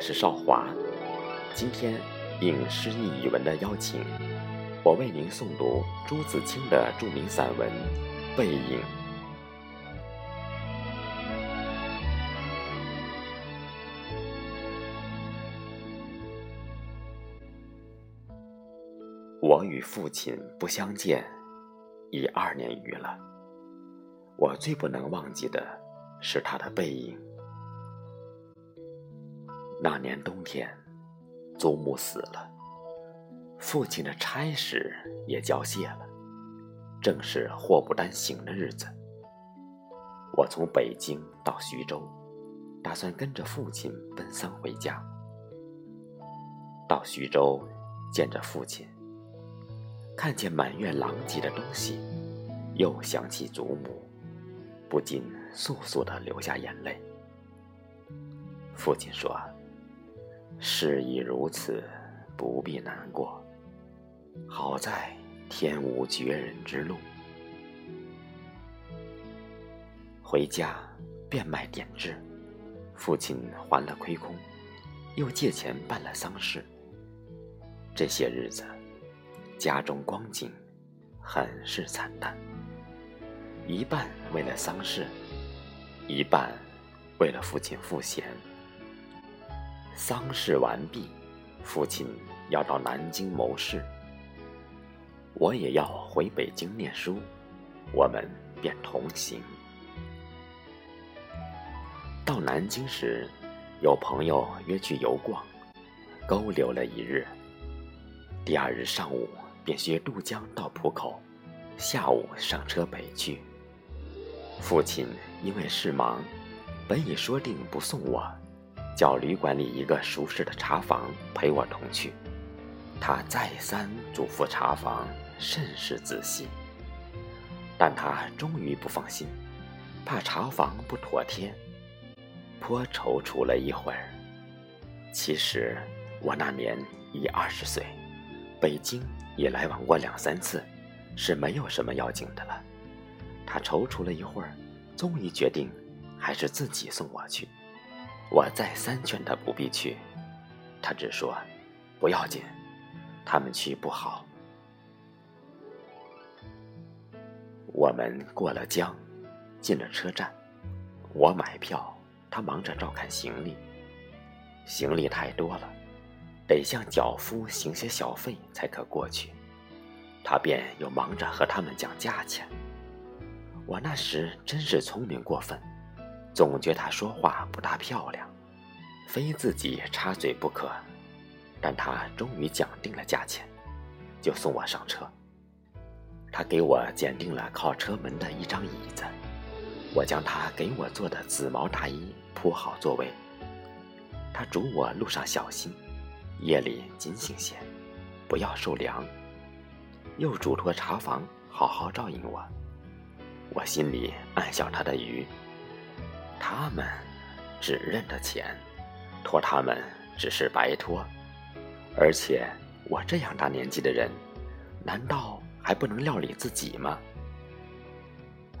是少华。今天应诗意语文的邀请，我为您诵读朱自清的著名散文《背影》。我与父亲不相见已二年余了，我最不能忘记的是他的背影。那年冬天，祖母死了，父亲的差事也交卸了，正是祸不单行的日子。我从北京到徐州，打算跟着父亲奔丧回家。到徐州，见着父亲，看见满院狼藉的东西，又想起祖母，不禁簌簌地流下眼泪。父亲说。事已如此，不必难过。好在天无绝人之路。回家变卖点痣，父亲还了亏空，又借钱办了丧事。这些日子，家中光景很是惨淡。一半为了丧事，一半为了父亲赋闲。丧事完毕，父亲要到南京谋事，我也要回北京念书，我们便同行。到南京时，有朋友约去游逛，勾留了一日。第二日上午便携渡江到浦口，下午上车北去。父亲因为事忙，本已说定不送我。叫旅馆里一个熟识的茶房陪我同去，他再三嘱咐茶房甚是仔细，但他终于不放心，怕茶房不妥帖，颇踌躇了一会儿。其实我那年已二十岁，北京也来往过两三次，是没有什么要紧的了。他踌躇了一会儿，终于决定还是自己送我去。我再三劝他不必去，他只说：“不要紧，他们去不好。”我们过了江，进了车站，我买票，他忙着照看行李。行李太多了，得向脚夫行些小费才可过去，他便又忙着和他们讲价钱。我那时真是聪明过分。总觉他说话不大漂亮，非自己插嘴不可。但他终于讲定了价钱，就送我上车。他给我拣定了靠车门的一张椅子，我将他给我做的紫毛大衣铺好座位。他嘱我路上小心，夜里警醒些，不要受凉。又嘱托茶房好好照应我。我心里暗笑他的愚。他们只认得钱，托他们只是白托，而且我这样大年纪的人，难道还不能料理自己吗？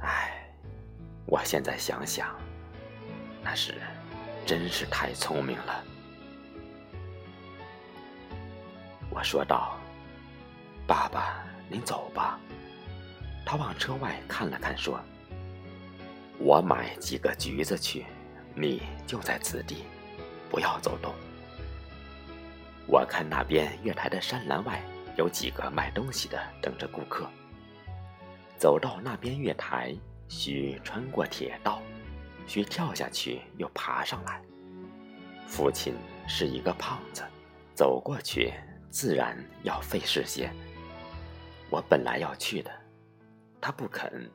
唉，我现在想想，那时真是太聪明了。我说道：“爸爸，您走吧。”他往车外看了看，说。我买几个橘子去，你就在此地，不要走动。我看那边月台的山栏外有几个卖东西的等着顾客。走到那边月台，需穿过铁道，需跳下去又爬上来。父亲是一个胖子，走过去自然要费事些。我本来要去的，他不肯，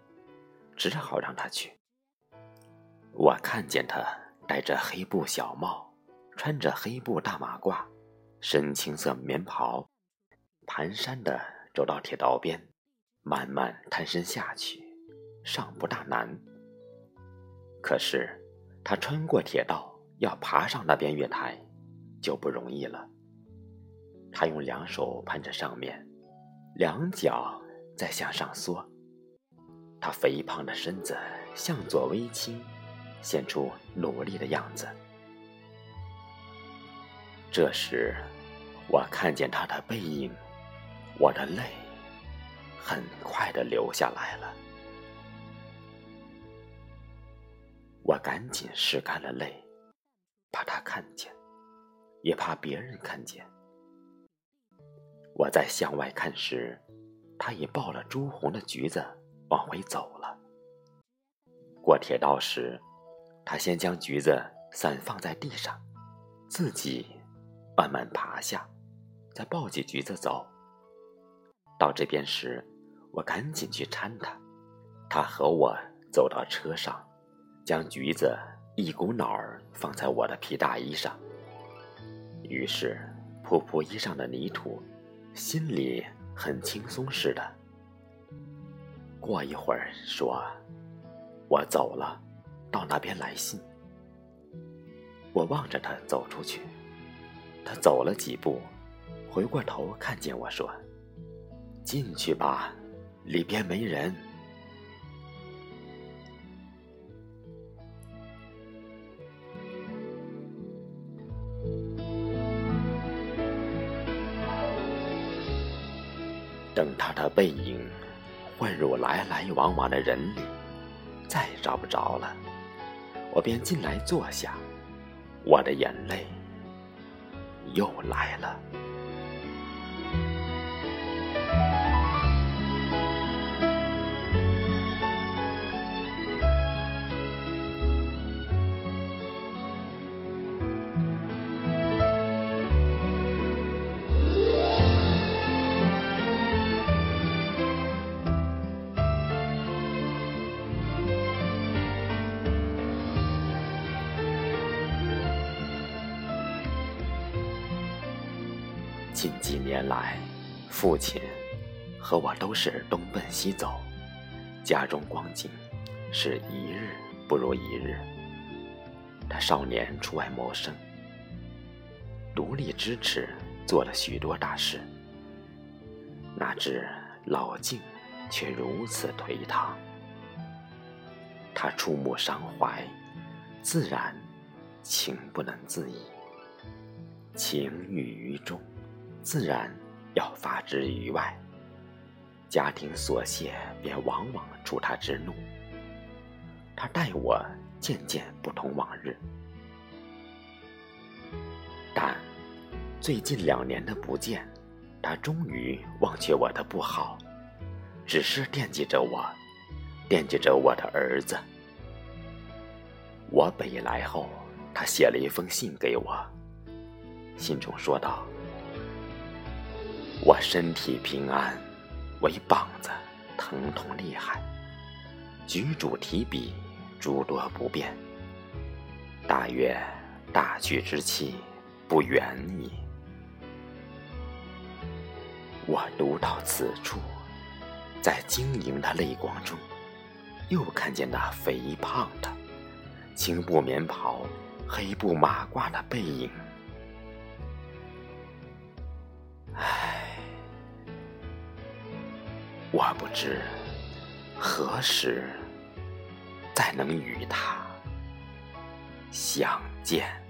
只好让他去。我看见他戴着黑布小帽，穿着黑布大马褂，深青色棉袍，蹒跚地走到铁道边，慢慢探身下去，尚不大难。可是他穿过铁道要爬上那边月台，就不容易了。他用两手攀着上面，两脚在向上缩，他肥胖的身子向左微倾。显出努力的样子，这时，我看见他的背影，我的泪很快的流下来了。我赶紧拭干了泪，怕他看见，也怕别人看见。我在向外看时，他已抱了朱红的橘子往回走了。过铁道时，他先将橘子散放在地上，自己慢慢爬下，再抱起橘子走。到这边时，我赶紧去搀他，他和我走到车上，将橘子一股脑儿放在我的皮大衣上。于是，扑扑衣上的泥土。心里很轻松似的。过一会儿说：“我走了，到那边来信。”我望着他走出去，他走了几步，回过头看见我说：“进去吧，里边没人。”等他的背影混入来来往往的人里，再也找不着了，我便进来坐下，我的眼泪又来了。近几年来，父亲和我都是东奔西走，家中光景是一日不如一日。他少年出外谋生，独立支持，做了许多大事。哪知老境却如此颓唐，他触目伤怀，自然情不能自已，情郁于中。自然要发之于外，家庭琐屑便往往触他之怒。他待我渐渐不同往日，但最近两年的不见，他终于忘却我的不好，只是惦记着我，惦记着我的儿子。我北来后，他写了一封信给我，信中说道。我身体平安，唯膀子疼痛厉害。举箸提笔诸多不便，大约大去之期不远矣。我读到此处，在晶莹的泪光中，又看见那肥胖的青布棉袍、黑布马褂的背影。我不知何时再能与他相见。